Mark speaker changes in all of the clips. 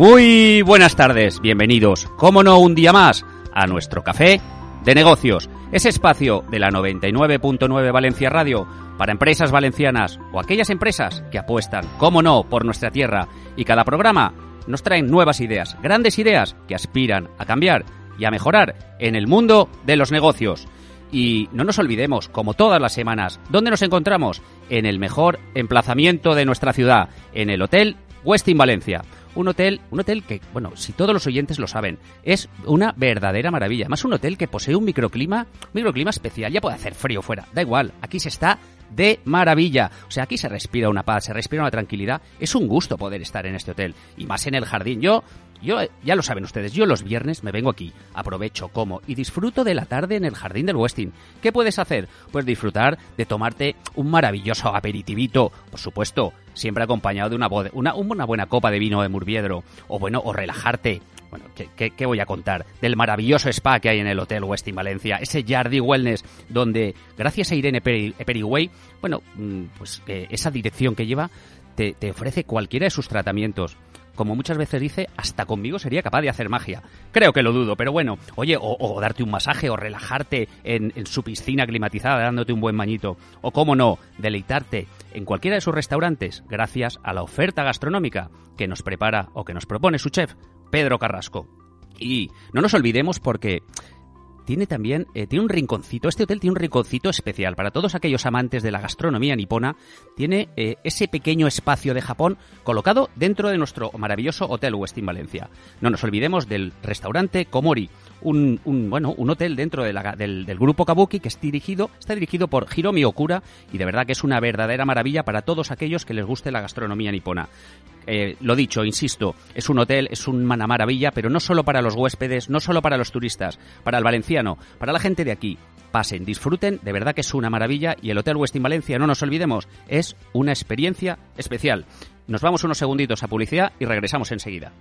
Speaker 1: Muy buenas tardes, bienvenidos, como no, un día más a nuestro café de negocios, ese espacio de la 99.9 Valencia Radio para empresas valencianas o aquellas empresas que apuestan, como no, por nuestra tierra y cada programa nos traen nuevas ideas, grandes ideas que aspiran a cambiar y a mejorar en el mundo de los negocios. Y no nos olvidemos, como todas las semanas, ¿dónde nos encontramos? En el mejor emplazamiento de nuestra ciudad, en el Hotel Westin Valencia un hotel, un hotel que, bueno, si todos los oyentes lo saben, es una verdadera maravilla. Más un hotel que posee un microclima, un microclima especial, ya puede hacer frío fuera, da igual, aquí se está de maravilla. O sea, aquí se respira una paz, se respira una tranquilidad. Es un gusto poder estar en este hotel y más en el jardín. Yo yo, ya lo saben ustedes, yo los viernes me vengo aquí, aprovecho, como y disfruto de la tarde en el jardín del Westin. ¿Qué puedes hacer? Pues disfrutar de tomarte un maravilloso aperitivito, por supuesto, siempre acompañado de una, una, buena copa de vino de Murviedro, o bueno, o relajarte. Bueno, ¿qué, ¿qué, voy a contar? Del maravilloso spa que hay en el Hotel Westin Valencia, ese Jardi Wellness, donde, gracias a Irene Periway, bueno, mm, pues esa dirección que lleva, te, te ofrece cualquiera de sus tratamientos como muchas veces dice, hasta conmigo sería capaz de hacer magia. Creo que lo dudo, pero bueno, oye, o, darte un masaje o relajarte en, su piscina climatizada dándote un buen bañito, o cómo no, deleitarte en cualquiera de sus restaurantes gracias a la oferta gastronómica que nos prepara o que nos propone su chef, Pedro Carrasco. Y no nos olvidemos porque tiene también eh, tiene un rinconcito. Este hotel tiene un rinconcito especial para todos aquellos amantes de la gastronomía nipona. Tiene eh, ese pequeño espacio de Japón colocado dentro de nuestro maravilloso hotel Westin Valencia. No nos olvidemos del restaurante Komori, un, bueno un hotel dentro del, del, grupo Kabuki que es dirigido está dirigido por Hiromi Okura y de verdad que es una verdadera maravilla para todos aquellos que les guste la gastronomía nipona. Eh, lo dicho, insisto, es un hotel, es una maravilla, pero no solo para los huéspedes, no solo para los turistas, para el valenciano, para la gente de aquí. Pasen, disfruten, de verdad que es una maravilla y el Hotel Westin Valencia, no nos olvidemos, es una experiencia especial. Nos vamos unos segunditos a publicidad y regresamos enseguida.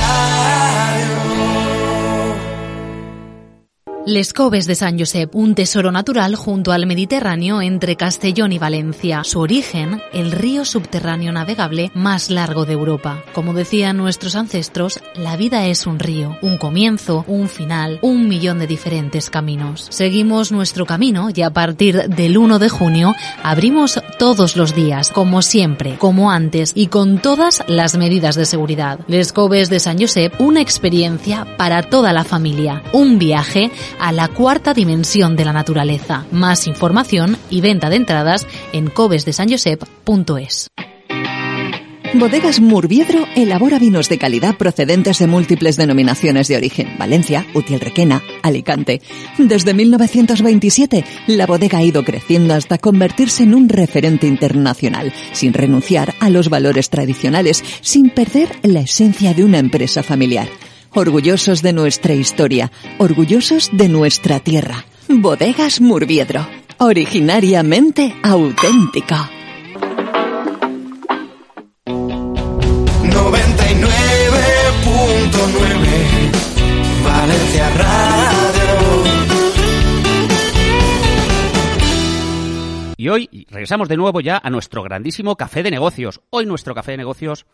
Speaker 1: love.
Speaker 2: Les Coves de San Josep, un tesoro natural junto al Mediterráneo entre Castellón y Valencia. Su origen, el río subterráneo navegable más largo de Europa. Como decían nuestros ancestros, la vida es un río, un comienzo, un final, un millón de diferentes caminos. Seguimos nuestro camino y a partir del 1 de junio abrimos todos los días, como siempre, como antes y con todas las medidas de seguridad. Les Coves de San Josep, una experiencia para toda la familia, un viaje a la cuarta dimensión de la naturaleza. Más información y venta de entradas en covesdesanyosep.es.
Speaker 3: Bodegas Murviedro elabora vinos de calidad procedentes de múltiples denominaciones de origen. Valencia, Utiel Requena, Alicante. Desde 1927, la bodega ha ido creciendo hasta convertirse en un referente internacional, sin renunciar a los valores tradicionales, sin perder la esencia de una empresa familiar orgullosos de nuestra historia, orgullosos de nuestra tierra. Bodegas Murviedro, originariamente auténtica.
Speaker 4: 99.9 Valencia Radio.
Speaker 1: Y hoy regresamos de nuevo ya a nuestro grandísimo café de negocios. Hoy nuestro café de negocios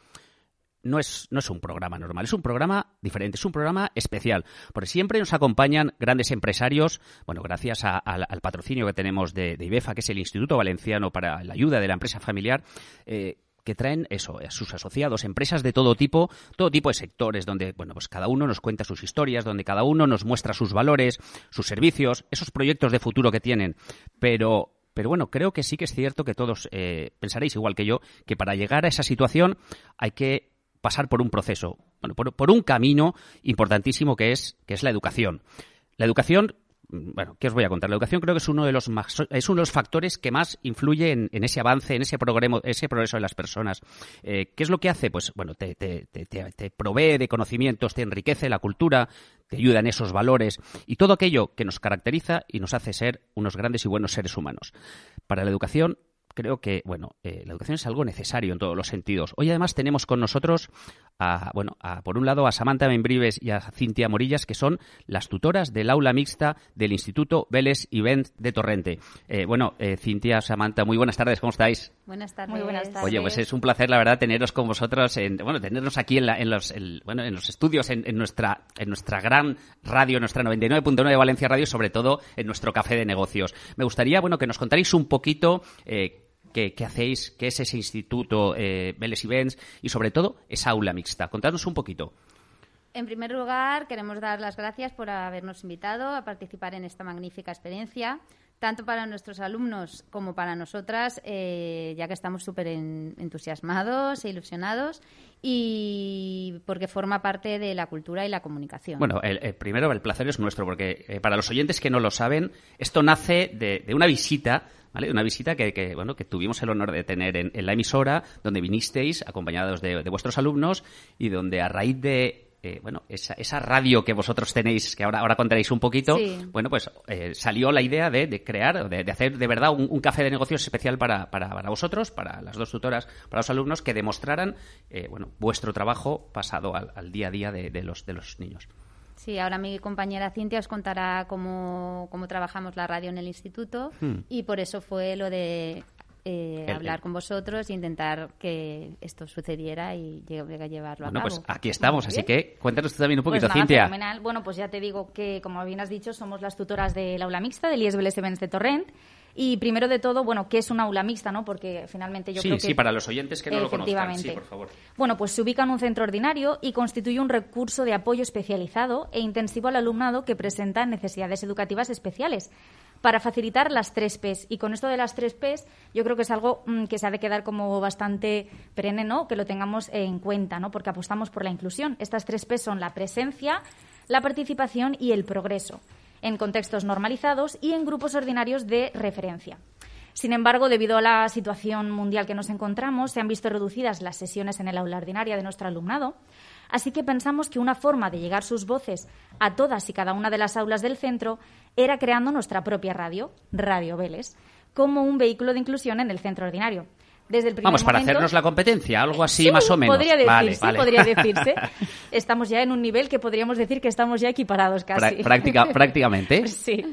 Speaker 1: no es, no es un programa normal, es un programa diferente, es un programa especial, porque siempre nos acompañan grandes empresarios, bueno, gracias al patrocinio que tenemos de, IBEFA, que es el Instituto Valenciano para la Ayuda de la Empresa Familiar, eh, que traen eso, a sus asociados, empresas de todo tipo, todo tipo de sectores, donde, bueno, pues cada uno nos cuenta sus historias, donde cada uno nos muestra sus valores, sus servicios, esos proyectos de futuro que tienen. Pero pero bueno, creo que sí que es cierto que todos eh, pensaréis igual que yo, que para llegar a esa situación hay que pasar por un proceso, bueno, por, un camino importantísimo que es, que es la educación. La educación bueno, ¿qué os voy a contar? La educación creo que es uno de los es uno de los factores que más influye en, ese avance, en ese progreso, ese progreso de las personas. Eh, ¿Qué es lo que hace? Pues bueno, te, provee de conocimientos, te enriquece la cultura, te ayuda en esos valores y todo aquello que nos caracteriza y nos hace ser unos grandes y buenos seres humanos. Para la educación creo que, bueno, eh, la educación es algo necesario en todos los sentidos. Hoy además tenemos con nosotros a, bueno, a, por un lado a Samantha Membrives y a Cintia Morillas, que son las tutoras del aula mixta del Instituto Vélez y de Torrente. Eh, bueno, eh, Cintia, Samantha, muy buenas tardes, ¿cómo estáis?
Speaker 5: Buenas tardes. Muy buenas tardes.
Speaker 1: Oye, pues es un placer, la verdad, teneros con vosotros, en, bueno, tenernos aquí en, la, en los, bueno, en los estudios, en, nuestra, en nuestra gran radio, nuestra 99.9 Valencia Radio, sobre todo en nuestro café de negocios. Me gustaría, bueno, que nos contarais un poquito eh, qué, hacéis, qué es ese instituto eh, Vélez Events y sobre todo esa aula mixta. Contadnos un poquito.
Speaker 5: En primer lugar, queremos dar las gracias por habernos invitado a participar en esta magnífica experiencia, tanto para nuestros alumnos como para nosotras, eh, ya que estamos súper entusiasmados e ilusionados y porque forma parte de la cultura y la comunicación.
Speaker 1: Bueno, el, primero, el placer es nuestro, porque eh, para los oyentes que no lo saben, esto nace de una visita una visita que, bueno, que tuvimos el honor de tener en, la emisora, donde vinisteis acompañados de, vuestros alumnos y donde a raíz de eh, bueno, esa, esa, radio que vosotros tenéis, que ahora, ahora contaréis un poquito, bueno, pues eh, salió la idea de, crear, de, de, hacer de verdad un, café de negocios especial para, para, vosotros, para las dos tutoras, para los alumnos, que demostraran, eh, bueno, vuestro trabajo pasado al, al día a día de, los, de los niños.
Speaker 5: Sí, ahora mi compañera Cintia os contará cómo, cómo trabajamos la radio en el instituto hmm. y por eso fue lo de eh, hablar con vosotros e intentar que esto sucediera y llegar a llevarlo
Speaker 1: a
Speaker 5: cabo.
Speaker 1: Bueno, pues aquí estamos, así que cuéntanos tú también un poquito,
Speaker 6: pues
Speaker 1: Cintia.
Speaker 6: Fenomenal. Bueno, pues ya te digo que, como bien has dicho, somos las tutoras del aula mixta del IES Events de Torrent y primero de todo, bueno, ¿qué es una aula mixta, no? Porque finalmente yo creo que...
Speaker 1: Sí, para los oyentes que no lo conozcan, sí, por favor.
Speaker 6: Bueno, pues se ubica en un centro ordinario y constituye un recurso de apoyo especializado e intensivo al alumnado que presenta necesidades educativas especiales para facilitar las tres P's. Y con esto de las tres P's, yo creo que es algo mm, que se ha de quedar como bastante perenne, ¿no? Que lo tengamos en cuenta, ¿no? Porque apostamos por la inclusión. Estas tres P's son la presencia, la participación y el progreso en contextos normalizados y en grupos ordinarios de referencia. Sin embargo, debido a la situación mundial que nos encontramos, se han visto reducidas las sesiones en el aula ordinaria de nuestro alumnado, así que pensamos que una forma de llegar sus voces a todas y cada una de las aulas del centro era creando nuestra propia radio, Radio Vélez, como un vehículo de inclusión en el centro ordinario.
Speaker 1: Vamos, para hacernos la competencia, algo así más o menos.
Speaker 6: Podría decirse, podría decirse. Estamos ya en un nivel que podríamos decir que estamos ya equiparados casi.
Speaker 1: Práctica, prácticamente.
Speaker 6: sí.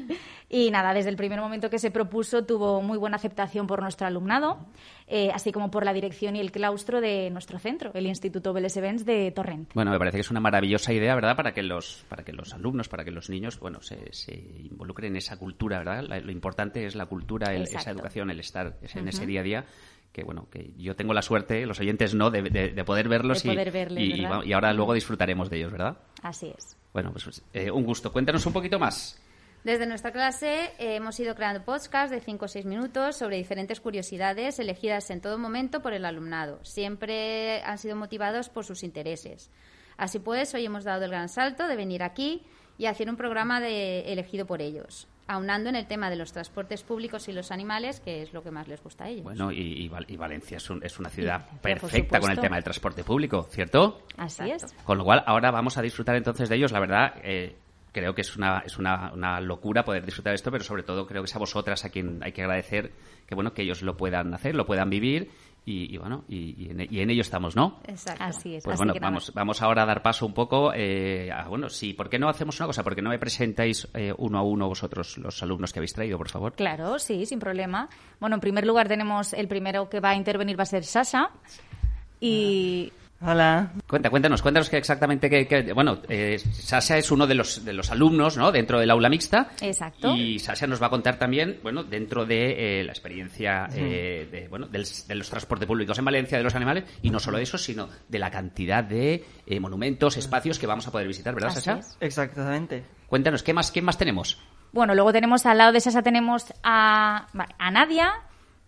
Speaker 6: Y nada, desde el primer momento que se propuso tuvo muy buena aceptación por nuestro alumnado, eh, así como por la dirección y el claustro de nuestro centro, el Instituto Vélez Events de Torrent.
Speaker 1: Bueno, me parece que es una maravillosa idea, ¿verdad? Para que los, para que los alumnos, para que los niños, bueno, se, se involucren en esa cultura, ¿verdad? lo importante es la cultura, esa educación, el estar en ese día a día que bueno, que yo tengo la suerte, los oyentes no, de, poder verlos y, y, ahora luego disfrutaremos de ellos, ¿verdad?
Speaker 6: Así es.
Speaker 1: Bueno, pues eh, un gusto. Cuéntanos un poquito más.
Speaker 5: Desde nuestra clase eh, hemos ido creando podcasts de 5 o 6 minutos sobre diferentes curiosidades elegidas en todo momento por el alumnado. Siempre han sido motivados por sus intereses. Así pues, hoy hemos dado el gran salto de venir aquí y hacer un programa de, elegido por ellos aunando en el tema de los transportes públicos y los animales, que es lo que más les gusta a ellos.
Speaker 1: Bueno, y, Valencia es, una ciudad perfecta con el tema del transporte público, ¿cierto?
Speaker 6: Así es.
Speaker 1: Con lo cual, ahora vamos a disfrutar entonces de ellos. La verdad, eh, creo que es una, es una, una, locura poder disfrutar de esto, pero sobre todo creo que es a vosotras a quien hay que agradecer que, bueno, que ellos lo puedan hacer, lo puedan vivir y, bueno, y, en, ello estamos, ¿no?
Speaker 5: Exacto. Así es.
Speaker 1: Pues bueno, vamos, vamos ahora a dar paso un poco eh, a, bueno, sí, ¿por qué no hacemos una cosa? ¿Por qué no me presentáis eh, uno a uno vosotros, los alumnos que habéis traído, por favor?
Speaker 6: Claro, sí, sin problema. Bueno, en primer lugar tenemos el primero que va a intervenir va a ser Sasha y...
Speaker 7: Hola.
Speaker 1: Cuenta, cuéntanos, cuéntanos que exactamente que, que- bueno, eh, Sasha es uno de los de los alumnos, ¿no? Dentro del aula mixta.
Speaker 6: Exacto.
Speaker 1: Y Sasha nos va a contar también, bueno, dentro de eh, la experiencia eh, de, bueno, del- de los transportes públicos en Valencia, de los animales, y no solo eso, sino de la cantidad de eh, monumentos, espacios que vamos a poder visitar, ¿verdad,
Speaker 6: Así
Speaker 1: Sasha?
Speaker 6: es.
Speaker 7: Exactamente.
Speaker 1: Cuéntanos, ¿qué más, qué más tenemos?
Speaker 6: Bueno, luego tenemos al lado de Sasa tenemos a, a Nadia,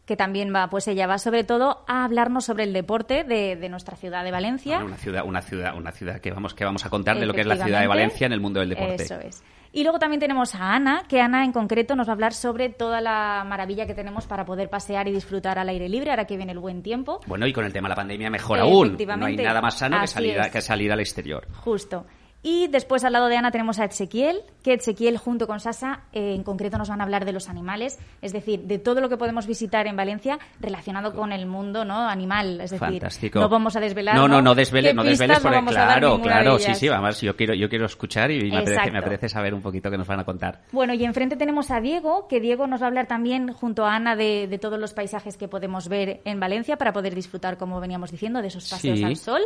Speaker 6: que también va, pues ella va sobre todo a hablarnos sobre el deporte de, de nuestra ciudad de Valencia.
Speaker 1: Bueno, una ciudad, una ciudad, una ciudad que vamos, que vamos a contar de lo que es la ciudad de. Valencia en el mundo del deporte.
Speaker 6: Eso es. Y luego también tenemos a Ana, que Ana en concreto nos va a hablar sobre toda la maravilla que tenemos para poder pasear y disfrutar al aire libre, ahora que viene el buen tiempo.
Speaker 1: Bueno, y con el tema de la pandemia mejor aún. No hay nada más sano que salir, a, que salir al exterior.
Speaker 6: Justo. Y después al lado de Ana tenemos a Ezequiel, que Ezequiel junto con Sasa eh, en concreto nos van a hablar de los animales, es decir, de todo lo que podemos visitar en Valencia relacionado con el mundo no animal. Es decir,
Speaker 1: Fantástico.
Speaker 6: no vamos a desvelar.
Speaker 1: No, no, no desveles, no desveles, porque
Speaker 6: dar
Speaker 1: claro, claro, sí, sí, además yo quiero, yo quiero escuchar y me apetece, me
Speaker 6: Exacto.
Speaker 1: apetece saber un poquito qué nos van a contar.
Speaker 6: Bueno, y enfrente tenemos a Diego, que Diego nos va a hablar también junto a Ana de, de todos los paisajes que podemos ver en Valencia para poder disfrutar, como veníamos diciendo, de esos paseos
Speaker 1: Sí.
Speaker 6: al sol.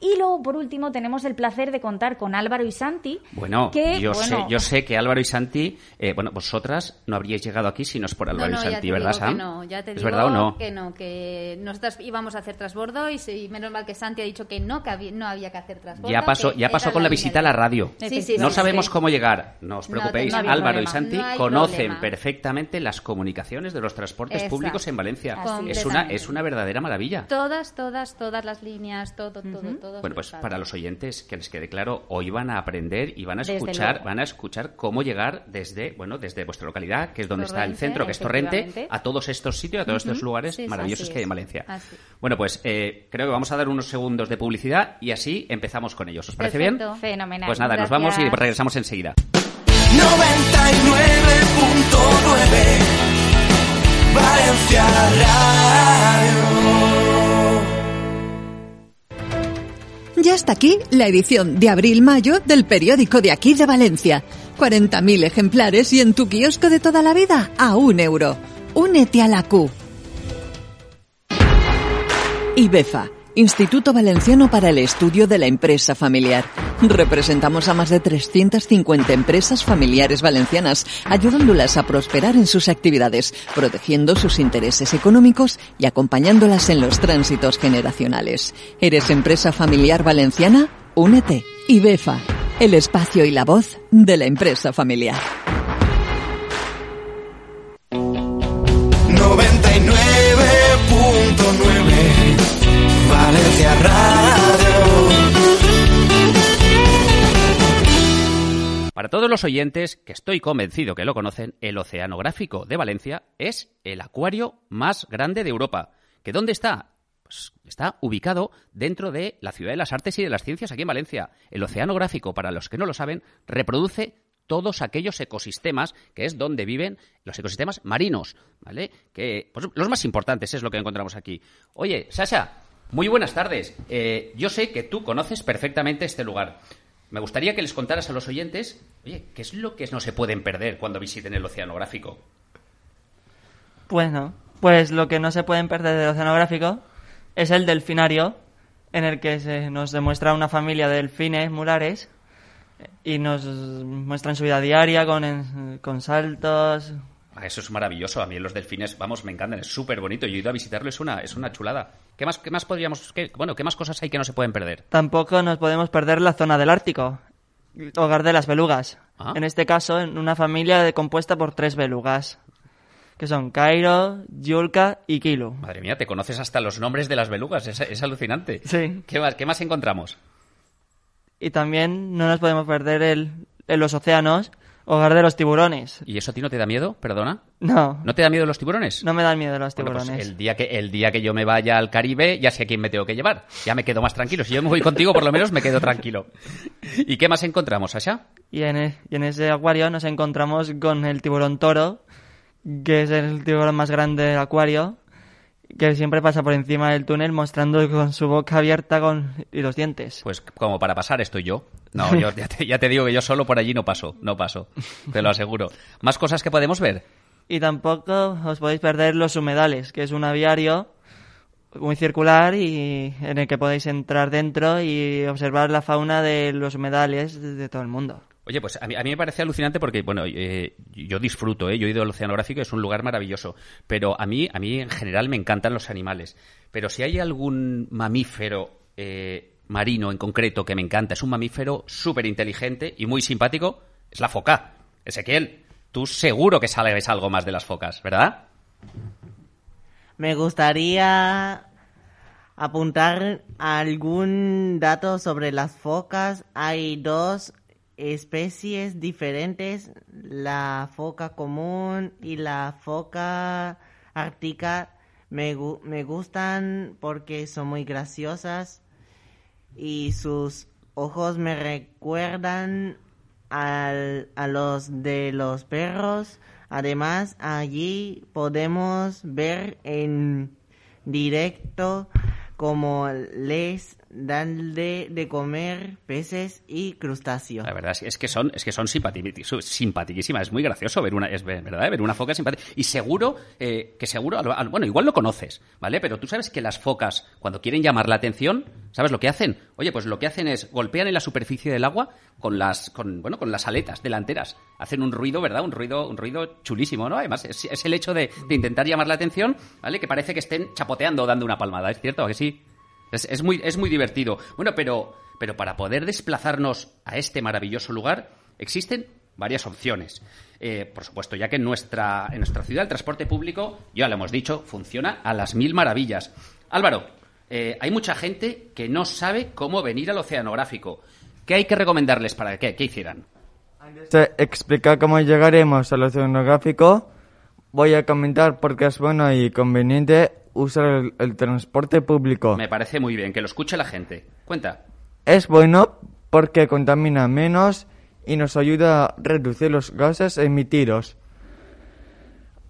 Speaker 6: Y luego, por último, tenemos el placer de contar con Álvaro y Santi.
Speaker 1: Bueno,
Speaker 6: que,
Speaker 1: yo sé, yo sé que Álvaro y Santi, eh, bueno, vosotras no habríais llegado aquí si no es por Álvaro
Speaker 5: no, no,
Speaker 1: y
Speaker 5: ya
Speaker 1: Santi,
Speaker 5: te
Speaker 1: ¿verdad,
Speaker 5: digo
Speaker 1: Sam?
Speaker 5: que no, ya te
Speaker 1: ¿Es
Speaker 5: digo
Speaker 1: verdad o no?
Speaker 5: que no, que nosotras íbamos a hacer transbordo y, sí, menos mal que Santi ha dicho que no, que había- no había que hacer transbordo.
Speaker 1: Ya pasó, ya pasó con la visita a la radio.
Speaker 5: Sí, sí,
Speaker 1: no
Speaker 5: sí,
Speaker 1: sabemos
Speaker 5: sí.
Speaker 1: cómo llegar. No os preocupéis, Álvaro y. Santi conocen
Speaker 5: problema.
Speaker 1: perfectamente las comunicaciones de los transportes
Speaker 5: Exacto.
Speaker 1: públicos en Valencia. Es. una, es una verdadera maravilla.
Speaker 5: Todas, todas, todas las líneas, todo, todo, todo.
Speaker 1: Bueno, pues para los oyentes que les quede claro, hoy van a aprender y van a escuchar, van a escuchar cómo llegar desde, bueno, desde vuestra localidad, que es donde está el centro, que es Torrente, a todos estos sitios, a todos estos lugares
Speaker 5: Sí,
Speaker 1: maravillosos que hay en. Valencia.
Speaker 5: Así.
Speaker 1: Bueno, pues eh, creo que vamos a dar unos segundos de publicidad y así empezamos con ellos. ¿Os parece
Speaker 5: Perfecto.
Speaker 1: bien?
Speaker 6: Fenomenal.
Speaker 1: Pues nada, nos vamos y regresamos enseguida.
Speaker 4: 99.9 Valencia Radio.
Speaker 3: Ya está aquí la edición de abril-mayo del periódico de aquí de Valencia. 40.000 ejemplares y en tu kiosco de toda la vida a un euro. Únete a la Q. IBEFA, Instituto Valenciano para el Estudio de la Empresa Familiar. Representamos a más de 350 empresas familiares valencianas, ayudándolas a prosperar en sus actividades, protegiendo sus intereses económicos y acompañándolas en los tránsitos generacionales. ¿Eres empresa familiar valenciana? Únete. IBEFA, el espacio y la voz de la empresa familiar.
Speaker 4: 99.9 Valencia Radio.
Speaker 1: Para todos los oyentes, que estoy convencido que lo conocen, el Oceanográfico de Valencia es el acuario más grande de Europa. ¿Que dónde está? Pues está ubicado dentro de la Ciudad de las Artes y de las Ciencias aquí en Valencia. El Oceanográfico, para los que no lo saben, reproduce todos aquellos ecosistemas que es donde viven los ecosistemas marinos, ¿vale? Que pues, los más importantes es lo que encontramos aquí. Oye, Sasha, muy buenas tardes. Eh, yo sé que tú conoces perfectamente este lugar. Me gustaría que les contaras a los oyentes, oye, ¿qué es lo que no se pueden perder cuando visiten el oceanográfico?
Speaker 7: Bueno, pues lo que no se pueden perder del oceanográfico es el delfinario, en el que se nos demuestra una familia de delfines mulares y nos muestran su vida diaria con, con saltos.
Speaker 1: Ah, Eso es maravilloso. A mí los delfines, vamos, me encantan. Es súper bonito. Yo he ido a visitarlo, es una, es una chulada. ¿Qué más, qué más podríamos, qué- bueno, qué más cosas hay que no se pueden perder?
Speaker 7: Tampoco nos podemos perder la zona del Ártico, hogar de las belugas.
Speaker 1: Ah.
Speaker 7: En este caso, en una familia de- compuesta por tres belugas, que son Cairo, Yulka y Kilo.
Speaker 1: Madre mía, te conoces hasta los nombres de las belugas. Es, es alucinante.
Speaker 7: Sí.
Speaker 1: ¿Qué más, qué más encontramos?
Speaker 7: Y también no nos podemos perder el, en los océanos, hogar de los tiburones.
Speaker 1: ¿Y eso a ti no te da miedo? Perdona.
Speaker 7: No,
Speaker 1: ¿No te da miedo los tiburones?
Speaker 7: no me dan miedo los
Speaker 1: Bueno, pues
Speaker 7: tiburones.
Speaker 1: el día que el día que yo me vaya al Caribe ya sé a quién me tengo que llevar. Ya me quedo más tranquilo. Si yo me voy contigo, por lo menos me quedo tranquilo. ¿Y qué más encontramos, Sasha?
Speaker 7: Y en, e- y en ese acuario nos encontramos con el tiburón toro, que es el tiburón más grande del acuario, que siempre pasa por encima del túnel mostrando con su boca abierta con, y los dientes.
Speaker 1: Pues como para pasar estoy yo. No, yo ya te, ya te digo que yo solo por allí no paso, no paso. Te lo aseguro. ¿Más cosas que podemos ver?
Speaker 7: Y tampoco os podéis perder los humedales, que es un aviario muy circular y en el que podéis entrar dentro y observar la fauna de los humedales de, de todo el mundo.
Speaker 1: Oye, pues a mí, me parece alucinante porque, bueno, eh, yo disfruto, ¿eh? yo he ido al oceanográfico, es un lugar maravilloso, pero a mí, a mí en general me encantan los animales. Pero si hay algún mamífero eh, marino en concreto que me encanta, es un mamífero súper inteligente y muy simpático, es la foca. Ezequiel, tú seguro que sabes algo más de las focas, ¿verdad?
Speaker 8: Me gustaría apuntar algún dato sobre las focas. Hay dos especies diferentes, la foca común y la foca ártica. Me, me gustan porque son muy graciosas y sus ojos me recuerdan al- a los de los perros. Además, allí podemos ver en directo cómo les dan de, comer peces y crustáceos.
Speaker 1: La verdad es- que son, es que son simpati- su- simpaticísimas. Es muy gracioso ver una, es ver- verdad, ver una foca simpática. Y seguro eh, que seguro, bueno, igual lo conoces, ¿vale? Pero tú sabes que las focas, cuando quieren llamar la atención, ¿sabes lo que hacen? Oye, pues lo que hacen es golpean en la superficie del agua con las, con, bueno, con las aletas delanteras. Hacen un ruido, ¿verdad? Un ruido, un ruido chulísimo, ¿no? Además, es, es el hecho de, de intentar llamar la atención, ¿vale? Que parece que estén chapoteando o dando una palmada, ¿es cierto? ¿A que sí? Es, muy, es muy divertido. Bueno, pero, pero para poder desplazarnos a este maravilloso lugar, existen varias opciones. Eh, por supuesto, ya que en nuestra, en nuestra ciudad el transporte público, ya lo hemos dicho, funciona a las mil maravillas. Álvaro, eh, hay mucha gente que no sabe cómo venir al oceanográfico. ¿Qué hay que recomendarles para que, que hicieran?
Speaker 9: Se explica cómo llegaremos al oceanográfico. Voy a comentar por qué es bueno y conveniente usar el, el transporte público.
Speaker 1: Me parece muy bien, que lo escuche la gente. Cuenta.
Speaker 9: Es bueno porque contamina menos y nos ayuda a reducir los gases emitidos.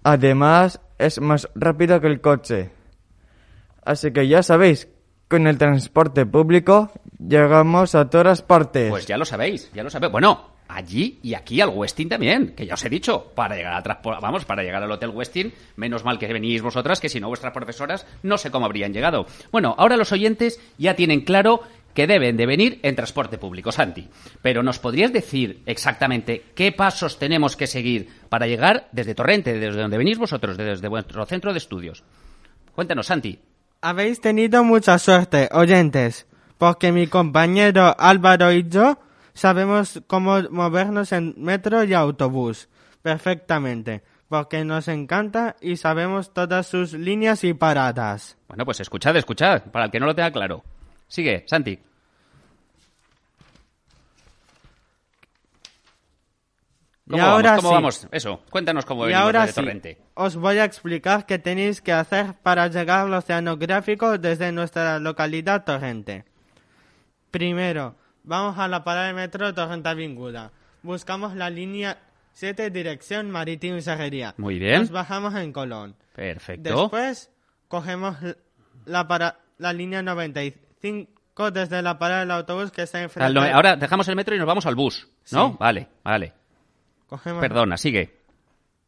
Speaker 9: Además, es más rápido que el coche. Así que ya sabéis, con el transporte público llegamos a todas partes.
Speaker 1: Pues ya lo sabéis, ya lo sabéis. Bueno, allí y aquí al Westin también, que ya os he dicho, para llegar a vamos, para llegar al Hotel Westin, menos mal que venís vosotras, que si no vuestras profesoras no sé cómo habrían llegado. Bueno, ahora los oyentes ya tienen claro que deben de venir en transporte público, Santi. Pero ¿nos podrías decir exactamente qué pasos tenemos que seguir para llegar desde Torrente, desde donde venís vosotros, desde vuestro centro de estudios? Cuéntanos, Santi.
Speaker 10: Habéis tenido mucha suerte, oyentes, porque mi compañero Álvaro y yo sabemos cómo movernos en metro y autobús perfectamente, porque nos encanta y sabemos todas sus líneas y paradas.
Speaker 1: Bueno, pues escuchad, escuchad, para el que no lo tenga claro. Sigue, Santi.
Speaker 10: Y
Speaker 1: ¿Cómo
Speaker 10: ahora
Speaker 1: vamos? ¿Cómo
Speaker 10: sí.
Speaker 1: vamos? Eso, cuéntanos cómo
Speaker 10: Y ahora sí,
Speaker 1: Torrente.
Speaker 10: os voy a explicar qué tenéis que hacer para llegar al oceanográfico desde nuestra localidad Torrente. Primero, vamos a la parada de metro Torrente Avinguda. Buscamos la línea 7 dirección Marítimo y Serrería.
Speaker 1: Muy bien.
Speaker 10: Nos bajamos en Colón.
Speaker 1: Perfecto.
Speaker 10: Después cogemos la, para, la línea 95 desde la parada del autobús que está enfrente.
Speaker 1: no- Ahora dejamos el metro y nos vamos al bus, ¿no?
Speaker 10: Sí.
Speaker 1: Vale, vale.
Speaker 10: Cogemos,
Speaker 1: Perdona, sigue.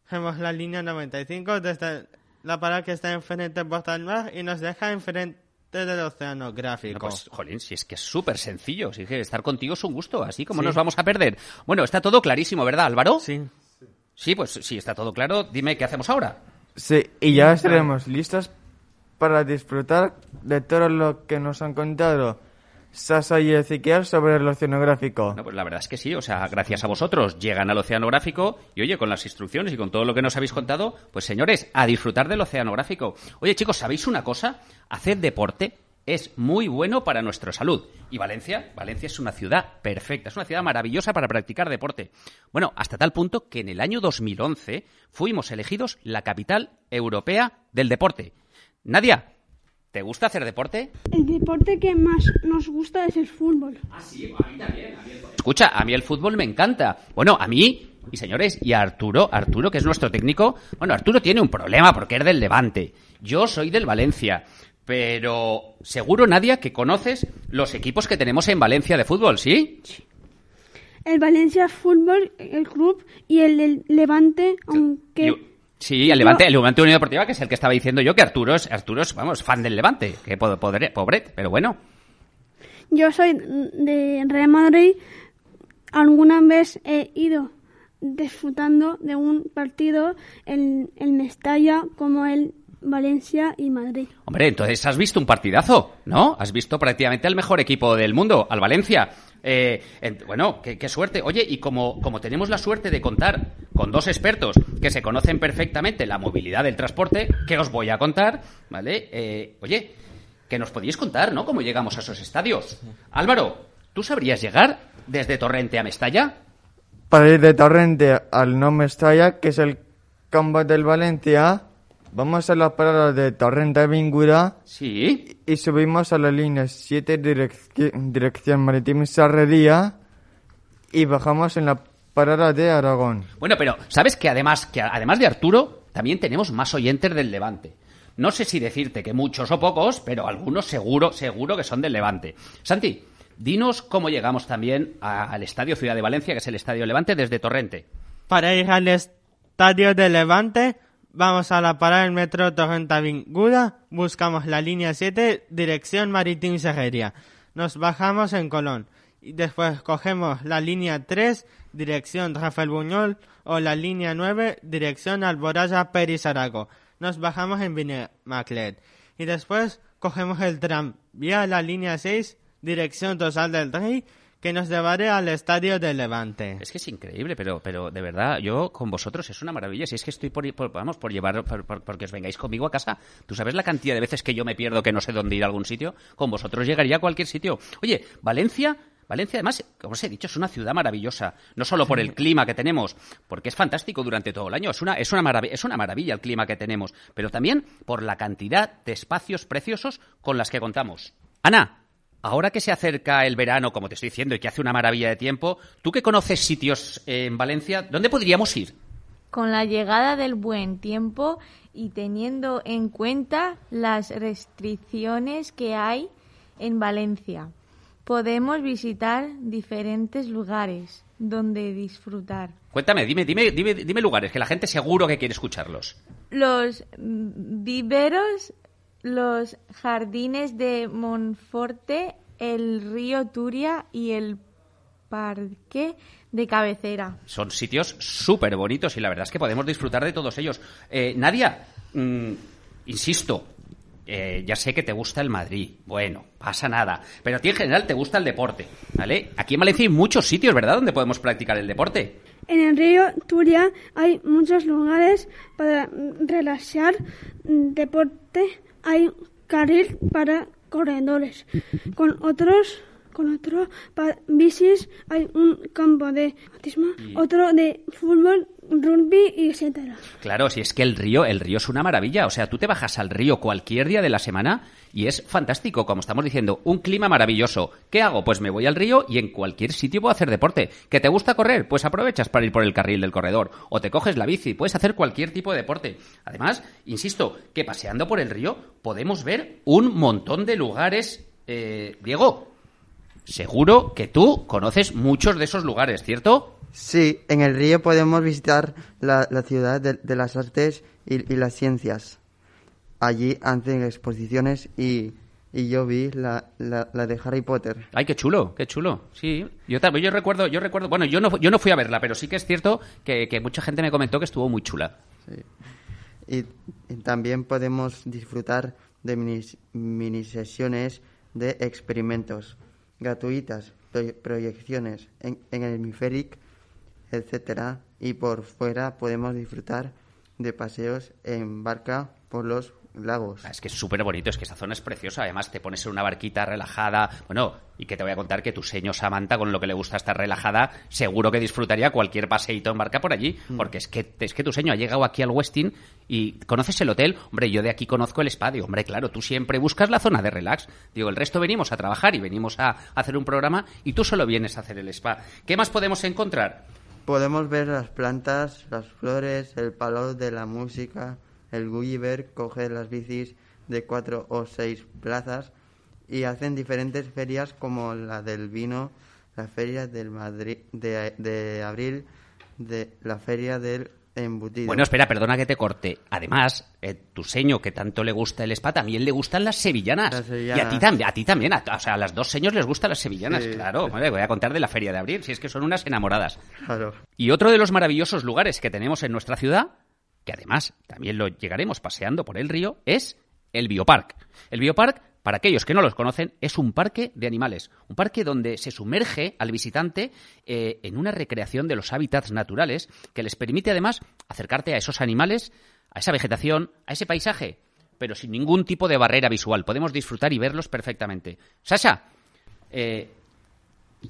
Speaker 10: cogemos la línea 95 desde la parada que está enfrente de Puerta del Mar y nos deja enfrente del oceanográfico.
Speaker 1: Bueno, pues, jolín, si es que es súper sencillo. Si es que estar contigo es un gusto, así como
Speaker 10: Sí.
Speaker 1: nos vamos a perder. Bueno, está todo clarísimo, ¿verdad, Álvaro?
Speaker 10: Sí.
Speaker 1: Sí, pues sí, está todo claro. Dime qué hacemos ahora.
Speaker 9: Sí, y ya estaremos listos para disfrutar de todo lo que nos han contado Sasa y Ezequiel sobre el oceanográfico.
Speaker 1: No, pues la verdad es que sí, o sea, gracias a vosotros llegan al oceanográfico y oye, con las instrucciones y con todo lo que nos habéis contado, pues señores, a disfrutar del oceanográfico. Oye chicos, ¿sabéis una cosa? Hacer deporte es muy bueno para nuestra salud. Y Valencia, Valencia es una ciudad perfecta, es una ciudad maravillosa para practicar deporte. Bueno, hasta tal punto que en el año 2011 fuimos elegidos la capital europea del deporte. Nadia, ¿te gusta hacer deporte?
Speaker 11: El deporte que más nos gusta es el fútbol.
Speaker 1: Escucha, a mí el fútbol me encanta. Bueno, a mí, y señores, y a Arturo, Arturo, que es nuestro técnico, bueno, Arturo tiene un problema porque es del Levante. Yo soy del Valencia. Pero seguro, Nadia, que conoces los equipos que tenemos en Valencia de fútbol, ¿sí?
Speaker 11: El Valencia Fútbol, el club, y el del Levante, aunque...
Speaker 1: Sí, el Levante, el Levante Unión Deportiva, que es el que estaba diciendo yo, que Arturo es, Arturo es, vamos, fan del Levante. Que po- podré- pobre, pero bueno.
Speaker 11: Yo soy de Real Madrid. Alguna vez he ido disfrutando de un partido en, en Mestalla como el Valencia y Madrid.
Speaker 1: Hombre, entonces has visto un partidazo, ¿no? Has visto prácticamente al mejor equipo del mundo, al Valencia. Eh, en- bueno, qué, qué suerte. Oye, y como, como tenemos la suerte de contar con dos expertos que se conocen perfectamente la movilidad del transporte, que os voy a contar, ¿vale? Eh, oye, que nos podíais contar, ¿no? Cómo llegamos a esos estadios. Álvaro, ¿tú sabrías llegar desde Torrente a Mestalla?
Speaker 9: Para ir de Torrente al No Mestalla, que es el campo del Valencia, vamos a la parada de Torrente Avinguda
Speaker 1: Sí.
Speaker 9: y subimos a la línea 7 direcci- dirección marítima y Sarrería y bajamos en la parada de Aragón.
Speaker 1: Bueno, pero ¿sabes que además, que además de Arturo, también tenemos más oyentes del Levante? No sé si decirte que muchos o pocos, pero algunos seguro, seguro que son del Levante. Santi, dinos cómo llegamos también a- al Estadio Ciudad de Valencia, que es el Estadio Levante, desde Torrente.
Speaker 10: Para ir al estadio de Levante, vamos a la parada del metro Torrente Avinguda, buscamos la línea 7, dirección Maritín Serrería. Nos bajamos en Colón. Y después cogemos la línea 3, dirección Rafael Buñol, o la línea 9, dirección Alboraya Perisarago. Nos bajamos en Vinimaclet. Y después cogemos el tram vía la línea 6, dirección Tosal del Rey, que nos llevará al estadio de Levante.
Speaker 1: Es que es increíble, pero, pero de verdad, yo con vosotros es una maravilla. Si es que estoy por, por- vamos, por llevar, por, por- porque os vengáis conmigo a casa. ¿Tú sabes la cantidad de veces que yo me pierdo que no sé dónde ir a algún sitio? Con vosotros llegaría a cualquier sitio. Oye, Valencia, Valencia además, como os he dicho, es una ciudad maravillosa. No solo por el clima que tenemos, porque es fantástico durante todo el año. Es una, es una, marav- es una maravilla el clima que tenemos. Pero también por la cantidad de espacios preciosos con las que contamos. Ana, Ahora que se acerca el verano, como te estoy diciendo, y que hace una maravilla de tiempo, tú que conoces sitios eh, en Valencia, ¿dónde podríamos ir?
Speaker 12: Con la llegada del buen tiempo y teniendo en cuenta las restricciones que hay en Valencia, podemos visitar diferentes lugares donde disfrutar.
Speaker 1: Cuéntame, dime, dime, dime, dime lugares, que la gente seguro que quiere escucharlos.
Speaker 12: Los viveros, los jardines de Monforte, el río Turia y el parque de cabecera.
Speaker 1: Son sitios súper bonitos y la verdad es que podemos disfrutar de todos ellos. Eh, Nadia, mm, insisto, eh, ya sé que te gusta el Madrid. Bueno, pasa nada. Pero a ti en general te gusta el deporte, ¿vale? Aquí en Valencia hay muchos sitios, ¿verdad?, donde podemos practicar el deporte.
Speaker 11: En el río Turia hay muchos lugares para relaxar, mm, deporte, hay carril para corredores, con otros con otro para bicis hay un campo de atletismo, otro de fútbol, rugby y etcétera.
Speaker 1: Claro, si es que el río, el río es una maravilla. O sea, tú te bajas al río cualquier día de la semana y es fantástico, como estamos diciendo, un clima maravilloso. ¿Qué hago? Pues me voy al río y en cualquier sitio puedo hacer deporte. ¿Que te gusta correr? Pues aprovechas para ir por el carril del corredor. O te coges la bici, puedes hacer cualquier tipo de deporte. Además, insisto, que paseando por el río podemos ver un montón de lugares. Eh, Diego, seguro que tú conoces muchos de esos lugares, ¿cierto?
Speaker 13: Sí, en el río podemos visitar la, la ciudad de, de las artes y, y las ciencias. Allí hacen exposiciones y, y yo vi la, la, la de Harry Potter.
Speaker 1: Ay, qué chulo, qué chulo. Sí, yo también, yo recuerdo, yo recuerdo, bueno, yo no, yo no fui a verla, pero sí que es cierto que, que mucha gente me comentó que estuvo muy chula.
Speaker 13: Y, y también podemos disfrutar de minis, mini sesiones de experimentos gratuitas, proye- proyecciones en, el hemisférico, etcétera, y por fuera podemos disfrutar de paseos en barca por los lagos.
Speaker 1: Es que es súper bonito, es que esa zona es preciosa. Además, te pones en una barquita relajada. Bueno, y que te voy a contar que tu señor Samantha, con lo que le gusta estar relajada, seguro que disfrutaría cualquier paseíto en barca por allí. Porque es que, es que tu señor ha llegado aquí al Westin y conoces el hotel. Hombre, yo de aquí conozco el spa. Digo, hombre, claro, tú siempre buscas la zona de relax. Digo, el resto venimos a trabajar y venimos a hacer un programa y tú solo vienes a hacer el spa. ¿Qué más podemos encontrar?
Speaker 13: Podemos ver las plantas, las flores, el palo de la música, el Gulliver coge las bicis de cuatro o seis plazas y hacen diferentes ferias como la del vino, la feria del Madrid de, de abril, de la feria del embutido.
Speaker 1: Bueno, espera, perdona que te corte. Además, eh, tu seño, que tanto le gusta el spa, también le gustan las sevillanas.
Speaker 13: Las
Speaker 1: Y a ti también, a ti también. a- o sea, a las dos seños les gustan las sevillanas,
Speaker 13: Sí.
Speaker 1: claro. Vale, voy a contar de la feria de abril, si es que son unas enamoradas.
Speaker 13: Claro.
Speaker 1: Y otro de los maravillosos lugares que tenemos en nuestra ciudad, que además también lo llegaremos paseando por el río, es el Biopark. El Biopark, para aquellos que no los conocen, es un parque de animales. Un parque donde se sumerge al visitante eh, en una recreación de los hábitats naturales que les permite además acercarte a esos animales, a esa vegetación, a ese paisaje, pero sin ningún tipo de barrera visual. Podemos disfrutar y verlos perfectamente. Sasha, eh,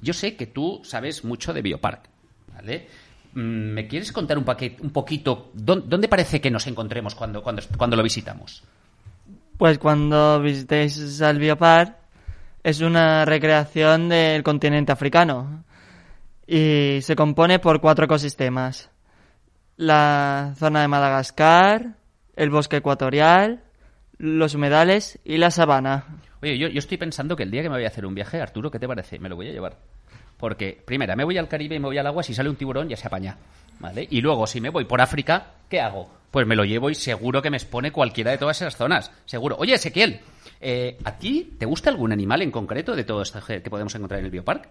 Speaker 1: yo sé que tú sabes mucho de Biopark, ¿vale? Mm, ¿Me quieres contar un, paquet- un poquito dónde, dónde parece que nos encontremos cuando, cuando, cuando lo visitamos?
Speaker 7: Pues cuando visitéis al Biopar, es una recreación del continente africano y se compone por cuatro ecosistemas. La zona de Madagascar, el bosque ecuatorial, los humedales y la sabana.
Speaker 1: Oye, yo, yo estoy pensando que el día que me voy a hacer un viaje, Arturo, ¿qué te parece? Me lo voy a llevar. Porque, primera, me voy al Caribe y me voy al agua, si sale un tiburón ya se apaña. ¿Vale? Y luego, si me voy por África, ¿qué hago? Pues me lo llevo y seguro que me expone cualquiera de todas esas zonas. Seguro. Oye, Ezequiel, eh, ¿a ti te gusta algún animal en concreto de todo esto que podemos encontrar en el biopark?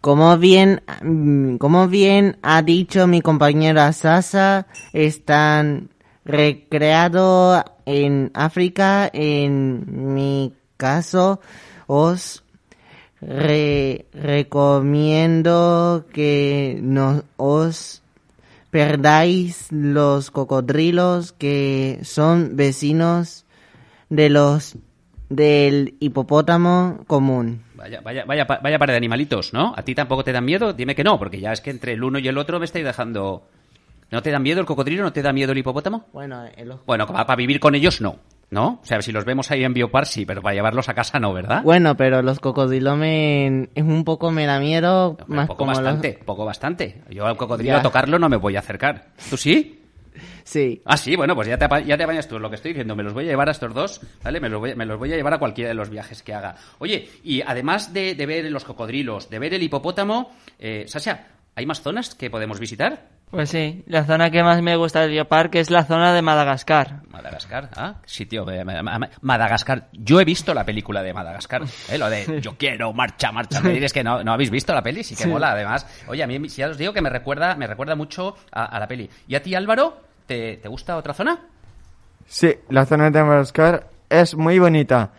Speaker 8: Como bien, mm, como bien ha dicho mi compañera Sasa, están recreados en África. En mi caso, os re- recomiendo que no os perdáis los cocodrilos que son vecinos de los del hipopótamo común.
Speaker 1: Vaya, vaya, vaya, pa- vaya par de animalitos, ¿no? ¿A ti tampoco te dan miedo? Dime que no, porque ya es que entre el uno y el otro me estáis dejando... ¿No te da miedo el cocodrilo? ¿No te da miedo el hipopótamo?
Speaker 8: Bueno, el ojo-
Speaker 1: Bueno, para vivir con ellos no, ¿no? O sea, si los vemos ahí en Biopar sí, pero para llevarlos a casa no, ¿verdad?
Speaker 8: Bueno, pero los cocodrilos me es un poco me da miedo, más
Speaker 1: poco
Speaker 8: como los-
Speaker 1: bastante, poco bastante. Yo al cocodrilo
Speaker 8: Ya.
Speaker 1: a tocarlo no me voy a acercar. ¿Tú sí?
Speaker 8: Sí.
Speaker 1: Ah, sí, bueno, pues ya te, ya te apañas tú. Lo que estoy diciendo, me los voy a llevar a estos dos, ¿vale? Me los voy, me los voy a llevar a cualquiera de los viajes que haga. Oye, y además de, de ver los cocodrilos, de ver el hipopótamo, eh, Sasha, ¿hay más zonas que podemos visitar?
Speaker 7: Pues sí, la zona que más me gusta del Biopark es la zona de Madagascar.
Speaker 1: Madagascar, ah, sitio. ma- ma- Madagascar. Yo he visto la película de Madagascar, ¿eh? lo de yo quiero, marcha, marcha. Me diréis que no, no habéis visto la peli, sí que
Speaker 9: Sí.
Speaker 1: mola, además. Oye, a mí si ya os digo que me recuerda, me recuerda mucho a, a la peli. ¿Y a ti, Álvaro, te, te gusta otra zona?
Speaker 9: Sí, la zona de Madagascar es muy bonita,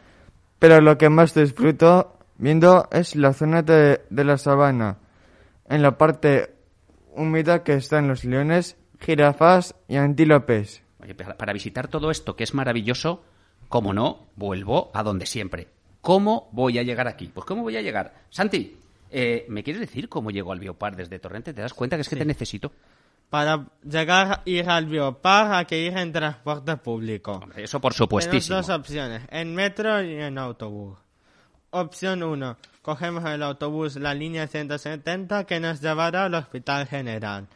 Speaker 9: pero lo que más disfruto viendo es la zona de, de la sabana, en la parte húmeda que están los leones, jirafas y antílopes.
Speaker 1: Oye, para, visitar todo esto, que es maravilloso, como no, vuelvo a donde siempre. ¿Cómo voy a llegar aquí? Pues ¿cómo voy a llegar? Santi, eh, ¿me quieres decir cómo llego al Biopar desde Torrente? ¿Te das cuenta que es que te necesito?
Speaker 10: Para llegar ir al Biopark hay que ir en transporte público.
Speaker 1: Eso por supuestísimo.
Speaker 10: Tenemos dos opciones, en metro y en autobús. Opción 1. Cogemos el autobús, la línea 170, que nos llevará al Hospital General.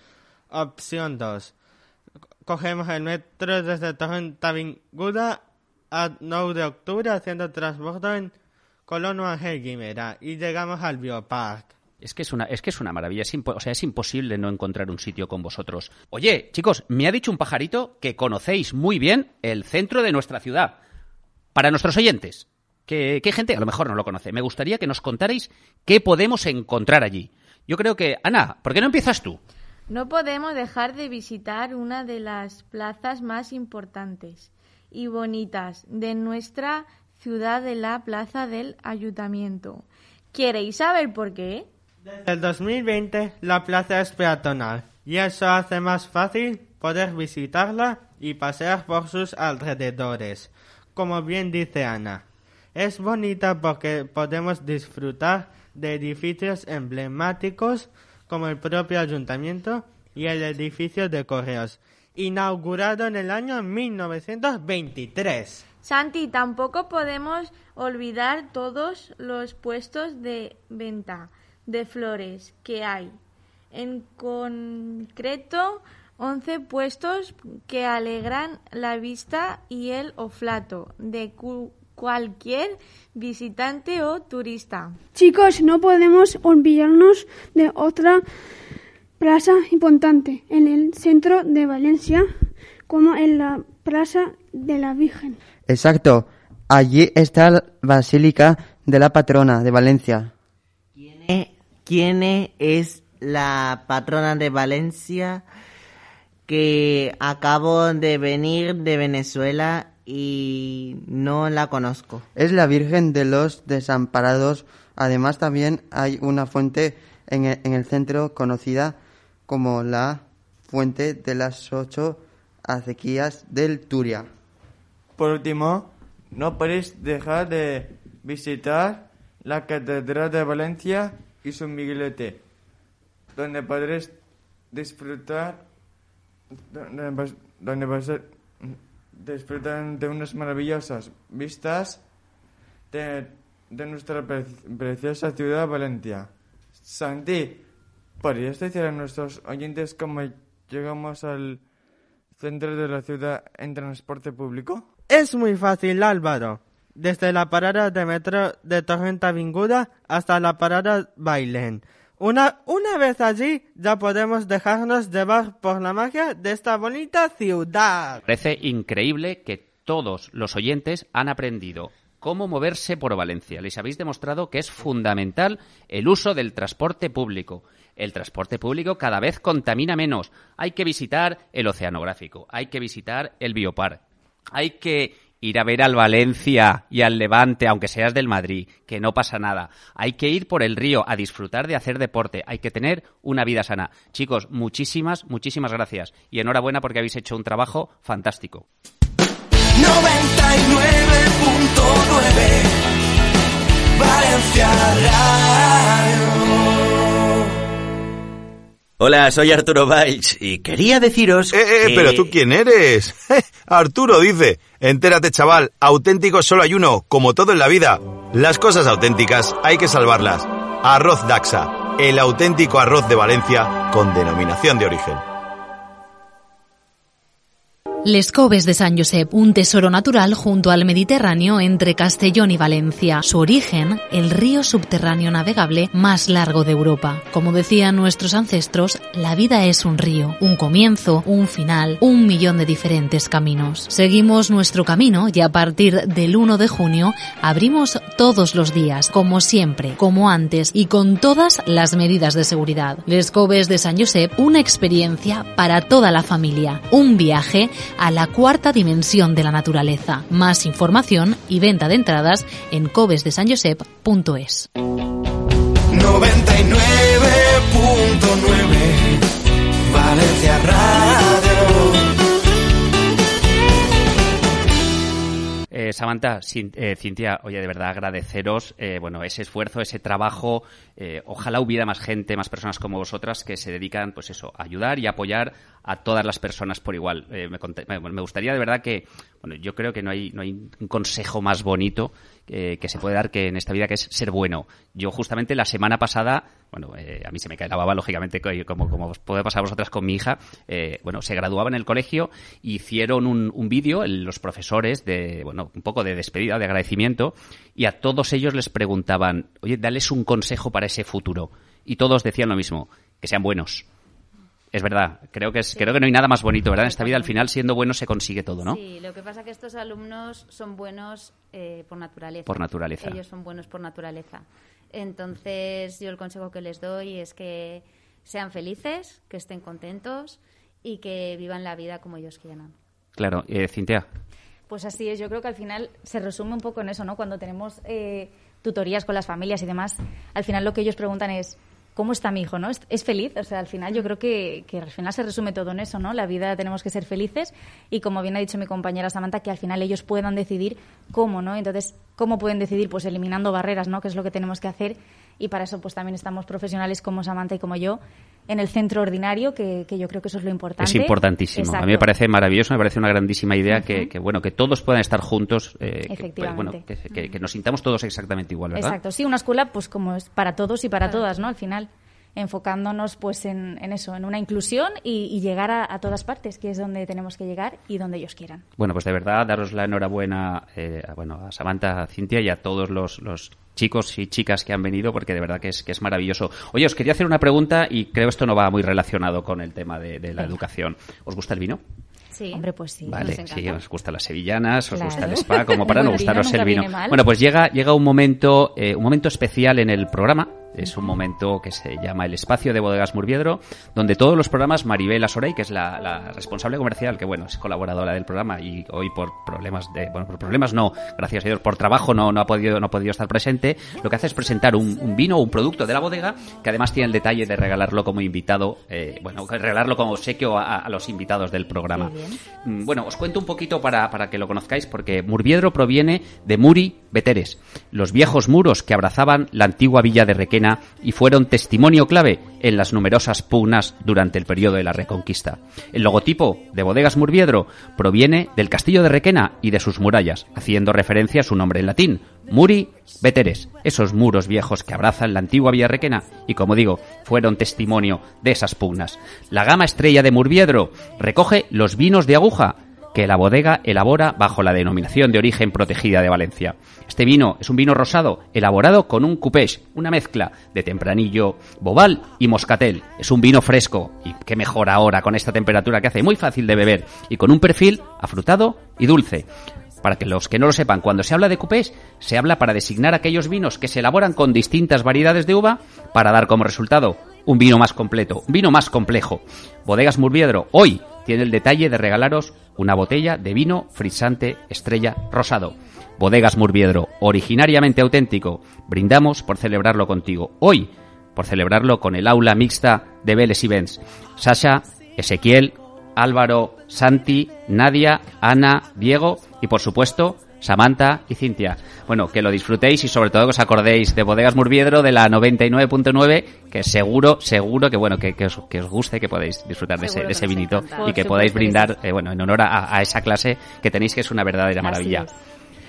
Speaker 10: Opción 2. Cogemos el metro desde Torrente Avinguda a 9 de octubre, haciendo transporte en Colono Ángel Guimera. Y llegamos al Biopark.
Speaker 1: Es que es una, es que es una maravilla. O sea, es imposible no encontrar un sitio con vosotros. Oye, chicos, me ha dicho un pajarito que conocéis muy bien el centro de nuestra ciudad. Para nuestros oyentes, hay gente a lo mejor no lo conoce, me gustaría que nos contarais qué podemos encontrar allí. Yo creo que, Ana, ¿por qué no empiezas tú?
Speaker 12: No podemos dejar de visitar una de las plazas más importantes y bonitas de nuestra ciudad de la Plaza del Ayuntamiento. ¿Queréis saber por qué?
Speaker 10: Desde el 2020 la plaza es peatonal y eso hace más fácil poder visitarla y pasear por sus alrededores. Como bien dice Ana, es bonita porque podemos disfrutar de edificios emblemáticos como el propio ayuntamiento y el edificio de correos, inaugurado en el año 1923.
Speaker 12: Santi, tampoco podemos olvidar todos los puestos de venta de flores que hay. En concreto, 11 puestos que alegran la vista y el oflato de cu- cualquier visitante o turista.
Speaker 11: Chicos, no podemos olvidarnos de otra plaza importante en el centro de Valencia, como en la Plaza de la Virgen.
Speaker 13: Exacto. Allí está la Basílica de la Patrona de Valencia.
Speaker 8: ¿Quién es la patrona de Valencia? Que acabo de venir de Venezuela y no la conozco.
Speaker 13: Es la Virgen de los Desamparados. Además, también hay una fuente en el, en el centro conocida como la Fuente de las Ocho Acequias del Turia.
Speaker 9: Por último, no podéis dejar de visitar la Catedral de Valencia y su Miguelete, donde podréis disfrutar donde, donde disfrutar de unas maravillosas vistas de, de nuestra pre- preciosa ciudad Valencia. Santi, ¿podrías decir a nuestros oyentes cómo llegamos al centro de la ciudad en transporte público?
Speaker 10: Es muy fácil, Álvaro. Desde la parada de metro de Torrenta Avinguda hasta la parada Bailén. Una, una vez allí ya podemos dejarnos llevar por la magia de esta bonita ciudad.
Speaker 1: Parece increíble que todos los oyentes han aprendido cómo moverse por Valencia. Les habéis demostrado que es fundamental el uso del transporte público. El transporte público cada vez contamina menos. Hay que visitar el oceanográfico, hay que visitar el biopar, hay que ir a ver al Valencia y al Levante, aunque seas del Madrid, que no pasa nada. Hay que ir por el río a disfrutar de hacer deporte, hay que tener una vida sana. Chicos, muchísimas, muchísimas gracias y enhorabuena porque habéis hecho un trabajo fantástico.
Speaker 4: 99.9 Valencia Radio.
Speaker 14: Hola, soy Arturo Valls y quería deciros
Speaker 15: Eh, eh,
Speaker 14: que-
Speaker 15: pero tú quién eres? Arturo dice. Entérate, chaval, auténtico solo hay uno, como todo en la vida. Las cosas auténticas hay que salvarlas. Arroz Daxa, el auténtico arroz de Valencia con denominación de origen.
Speaker 2: Les Coves de San Josep, un tesoro natural junto al Mediterráneo entre Castellón y Valencia. Su origen, el río subterráneo navegable más largo de Europa. Como decían nuestros ancestros, la vida es un río, un comienzo, un final, un millón de diferentes caminos. Seguimos nuestro camino y a partir del 1 de junio abrimos todos los días, como siempre, como antes y con todas las medidas de seguridad. Les Coves de San Josep, una experiencia para toda la familia, un viaje a la cuarta dimensión de la naturaleza. Más información y venta de entradas en covesdesanyosep.es.
Speaker 4: 99.9
Speaker 1: Eh, eh, Cintia, oye, de verdad agradeceros eh, bueno, ese esfuerzo, ese trabajo. eh, ojalá hubiera más gente, más personas como vosotras que se dedican, pues eso, a ayudar y apoyar a todas las personas por igual. Eh, me- me gustaría de verdad que, bueno, yo creo que no hay, no hay un consejo más bonito eh, que se puede dar que en esta vida que es ser bueno. Yo justamente la semana pasada, bueno, eh, a mí se me cae la baba, lógicamente, co- como, como os puede pasar a vosotras con mi hija, eh, bueno, se graduaba en el colegio, hicieron un, un vídeo, los profesores, de, bueno, un poco de despedida, de agradecimiento, y a todos ellos les preguntaban, oye, dales un consejo para ese futuro. Y todos decían lo mismo, que sean buenos. Es verdad, creo que es, creo que no hay nada más bonito, ¿verdad? En esta vida al final siendo bueno se consigue todo, ¿no?
Speaker 5: Sí, lo que pasa es que estos alumnos son buenos eh, por naturaleza.
Speaker 1: Por naturaleza.
Speaker 5: Ellos son buenos por naturaleza. Entonces, yo el consejo que les doy es que sean felices, que estén contentos y que vivan la vida como ellos quieran.
Speaker 1: Claro, eh, Cintia.
Speaker 6: Pues así es, yo creo que al final se resume un poco en eso, ¿no? Cuando tenemos eh, tutorías con las familias y demás, al final lo que ellos preguntan es, ¿cómo está mi hijo, no? ¿Es, es feliz? O sea, al final yo creo que, que al final se resume todo en eso, ¿no? La vida tenemos que ser felices y como bien ha dicho mi compañera Samantha, que al final ellos puedan decidir cómo, ¿no? Entonces, ¿cómo pueden decidir? Pues eliminando barreras, ¿no? Que es lo que tenemos que hacer y para eso pues también estamos profesionales como Samantha y como yo en el centro ordinario, que, que yo creo que eso es lo importante.
Speaker 1: Es importantísimo. A mí me parece maravilloso, me parece una grandísima idea que, que, bueno, que todos puedan estar juntos, eh, pues,
Speaker 6: Efectivamente.
Speaker 1: bueno, que, que- que nos sintamos todos exactamente igual, ¿verdad?
Speaker 6: Exacto, sí, una escuela pues como es para todos y para todas, ¿no? Al final, enfocándonos pues en, en eso, en una inclusión y, y llegar a, a todas partes, que es donde tenemos que llegar y donde ellos quieran.
Speaker 1: Bueno, pues de verdad, daros la enhorabuena eh, a, bueno, a Samantha, a Cintia y a todos los, los chicos y chicas que han venido porque de verdad que es, que es maravilloso. Oye, os quería hacer una pregunta y creo esto no va muy relacionado con el tema de, de la educación. ¿Os gusta el vino?
Speaker 6: Sí. Hombre, pues sí.
Speaker 1: Vale,
Speaker 6: nos
Speaker 1: sí, os gustan las sevillanas, os
Speaker 6: Claro.
Speaker 1: gusta el spa, como para no gustaros el vino. Bueno, pues llega, llega un momento, eh, un momento especial en el programa. Es un momento que se llama el espacio de Bodegas Murviedro, donde todos los programas, Maribel Asorey, que es la, la responsable comercial, que bueno, es colaboradora del programa y hoy por problemas de, bueno, por problemas no, gracias a Dios, por trabajo no, no ha podido, no ha podido estar presente, lo que hace es presentar un, un vino o un producto de la bodega, que además tiene el detalle de regalarlo como invitado, eh, bueno, regalarlo como obsequio a, a los invitados del programa. Mm, Bueno, os cuento un poquito para, para que lo conozcáis, porque Murviedro proviene de Muri Veteres, los viejos muros que abrazaban la antigua villa de Requena y fueron testimonio clave en las numerosas pugnas durante el periodo de la Reconquista. El logotipo de Bodegas Murviedro proviene del castillo de Requena y de sus murallas, haciendo referencia a su nombre en latín, Muri Veteres, esos muros viejos que abrazan la antigua Villa Requena y, como digo, fueron testimonio de esas pugnas. La gama estrella de Murviedro recoge los vinos de aguja que la bodega elabora bajo la denominación de origen protegida de Valencia. Este vino es un vino rosado elaborado con un cupés, una mezcla de tempranillo, bobal y moscatel. Es un vino fresco y qué mejor ahora con esta temperatura que hace muy fácil de beber y con un perfil afrutado y dulce. Para que los que no lo sepan, cuando se habla de cupés, se habla para designar aquellos vinos que se elaboran con distintas variedades de uva para dar como resultado un vino más completo, un vino más complejo. Bodegas Murviedro hoy tiene el detalle de regalaros una botella de vino frisante estrella rosado. Bodegas Murviedro, originariamente auténtico, brindamos por celebrarlo contigo. Hoy, por celebrarlo con el aula mixta de Vélez y Benz. Sasha, Ezequiel, Álvaro, Santi, Nadia, Ana, Diego y por supuesto Samantha y Cintia. Bueno, que lo disfrutéis y sobre todo que os acordéis de Bodegas Murviedro de la 99.9, que seguro, seguro que bueno, que, que os, que os guste, que podéis disfrutar de ese, de ese vinito
Speaker 6: encanta.
Speaker 1: y
Speaker 6: Por
Speaker 1: que podáis brindar, eh, bueno, en honor a, a esa clase que tenéis que es una verdadera
Speaker 6: Así
Speaker 1: maravilla.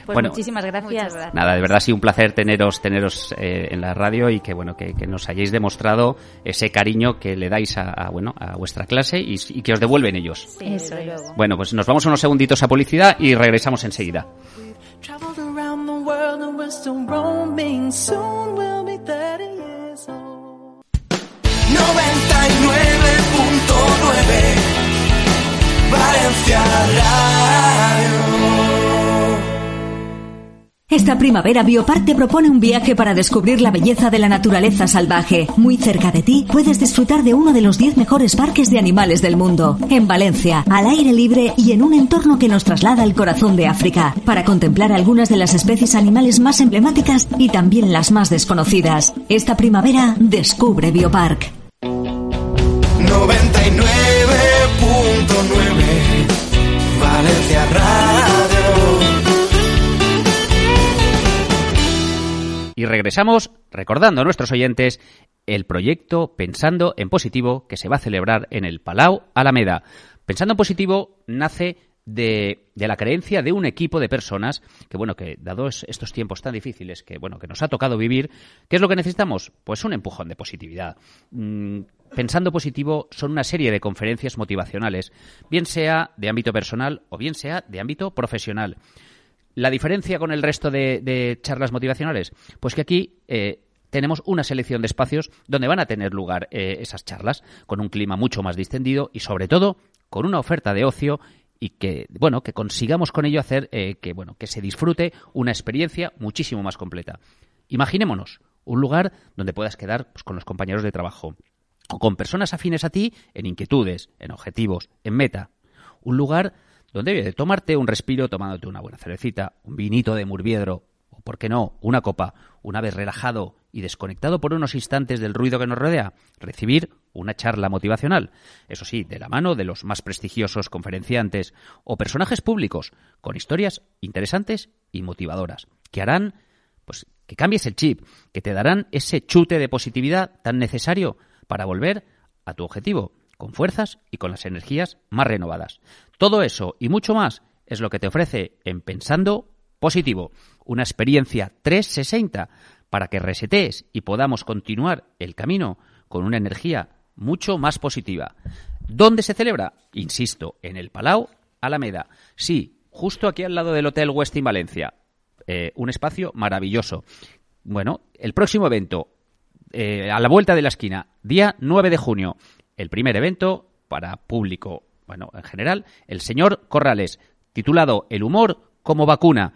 Speaker 6: Es. Pues
Speaker 1: bueno,
Speaker 6: muchísimas gracias.
Speaker 1: Nada, de verdad ha sido un placer teneros, teneros eh, en la radio y que bueno que, que nos hayáis demostrado ese cariño que le dais a, a, bueno a vuestra clase y, y que os devuelven ellos.
Speaker 6: Eso es.
Speaker 1: Bueno, pues nos vamos unos segunditos a publicidad y regresamos enseguida.
Speaker 16: Esta primavera Biopark te propone un viaje para descubrir la belleza de la naturaleza salvaje. Muy cerca de ti puedes disfrutar de uno de los 10 mejores parques de animales del mundo. En Valencia, al aire libre y en un entorno que nos traslada al corazón de África, para contemplar algunas de las especies animales más emblemáticas y también las más desconocidas. Esta primavera descubre Biopark.
Speaker 4: 99.9
Speaker 1: regresamos recordando a nuestros oyentes el proyecto Pensando en Positivo que se va a celebrar en el Palau Alameda. Pensando en Positivo nace de, de, la creencia de un equipo de personas que, bueno, que dados estos tiempos tan difíciles que, bueno, que nos ha tocado vivir, ¿qué es lo que necesitamos? Pues un empujón de positividad. Mm, Pensando positivo son una serie de conferencias motivacionales, bien sea de ámbito personal o bien sea de ámbito profesional. La diferencia con el resto de, charlas motivacionales, pues que aquí eh, tenemos una selección de espacios donde van a tener lugar eh, esas charlas, con un clima mucho más distendido y sobre todo con una oferta de ocio y que bueno que consigamos con ello hacer eh, que bueno que se disfrute una experiencia muchísimo más completa. Imaginémonos un lugar donde puedas quedar pues, con los compañeros de trabajo o con personas afines a ti en inquietudes, en objetivos, en meta. Un lugar donde de tomarte un respiro tomándote una buena cervecita, un vinito de murviedro, o por qué no, una copa, una vez relajado y desconectado por unos instantes del ruido que nos rodea, recibir una charla motivacional, eso sí, de la mano de los más prestigiosos conferenciantes o personajes públicos, con historias interesantes y motivadoras, que harán pues que cambies el chip, que te darán ese chute de positividad tan necesario para volver a tu objetivo, con fuerzas y con las energías más renovadas. Todo eso y mucho más es lo que te ofrece en Pensando Positivo, una experiencia 360 para que resetees y podamos continuar el camino con una energía mucho más positiva. ¿Dónde se celebra? Insisto, en el Palau Alameda. Sí, justo aquí al lado del Hotel Westin Valencia. Eh, un espacio maravilloso Bueno, el próximo evento, eh, a la vuelta de la esquina, día 9 de junio, el primer evento para público, bueno, en general, el señor Corrales, titulado El humor como vacuna.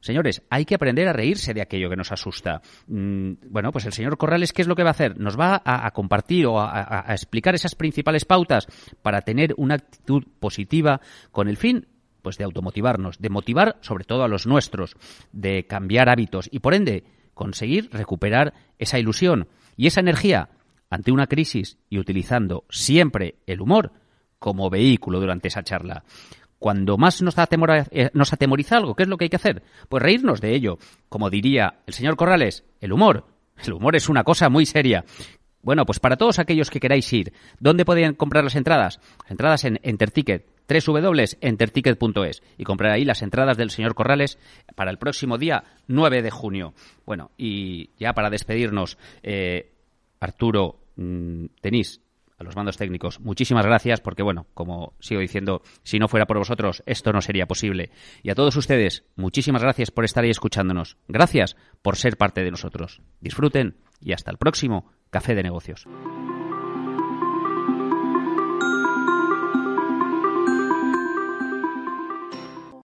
Speaker 1: Señores, hay que aprender a reírse de aquello que nos asusta. Mm, bueno, pues el señor Corrales, ¿qué es lo que va a hacer? Nos va a, compartir o a- a explicar esas principales pautas para tener una actitud positiva con el fin pues de automotivarnos, de motivar sobre todo a los nuestros, de cambiar hábitos y por ende conseguir recuperar esa ilusión y esa energía ante una crisis y utilizando siempre el humor como vehículo durante esa charla. Cuando más eh, nos atemoriza algo, ¿qué es lo que hay que hacer? Pues reírnos de ello. Como diría el señor Corrales, el humor. El humor es una cosa muy seria. Bueno, pues para todos aquellos que queráis ir, ¿dónde pueden comprar las entradas? Entradas en Enterticket, www.enterticket.es y comprar ahí las entradas del señor Corrales para el próximo día 9 de junio. Bueno, y ya para despedirnos, eh, Arturo, mm, Denis, a los mandos técnicos, muchísimas gracias porque, bueno, como sigo diciendo, si no fuera por vosotros, esto no sería posible. Y a todos ustedes, muchísimas gracias por estar ahí escuchándonos. Gracias por ser parte de nosotros. Disfruten y hasta el próximo Café de Negocios.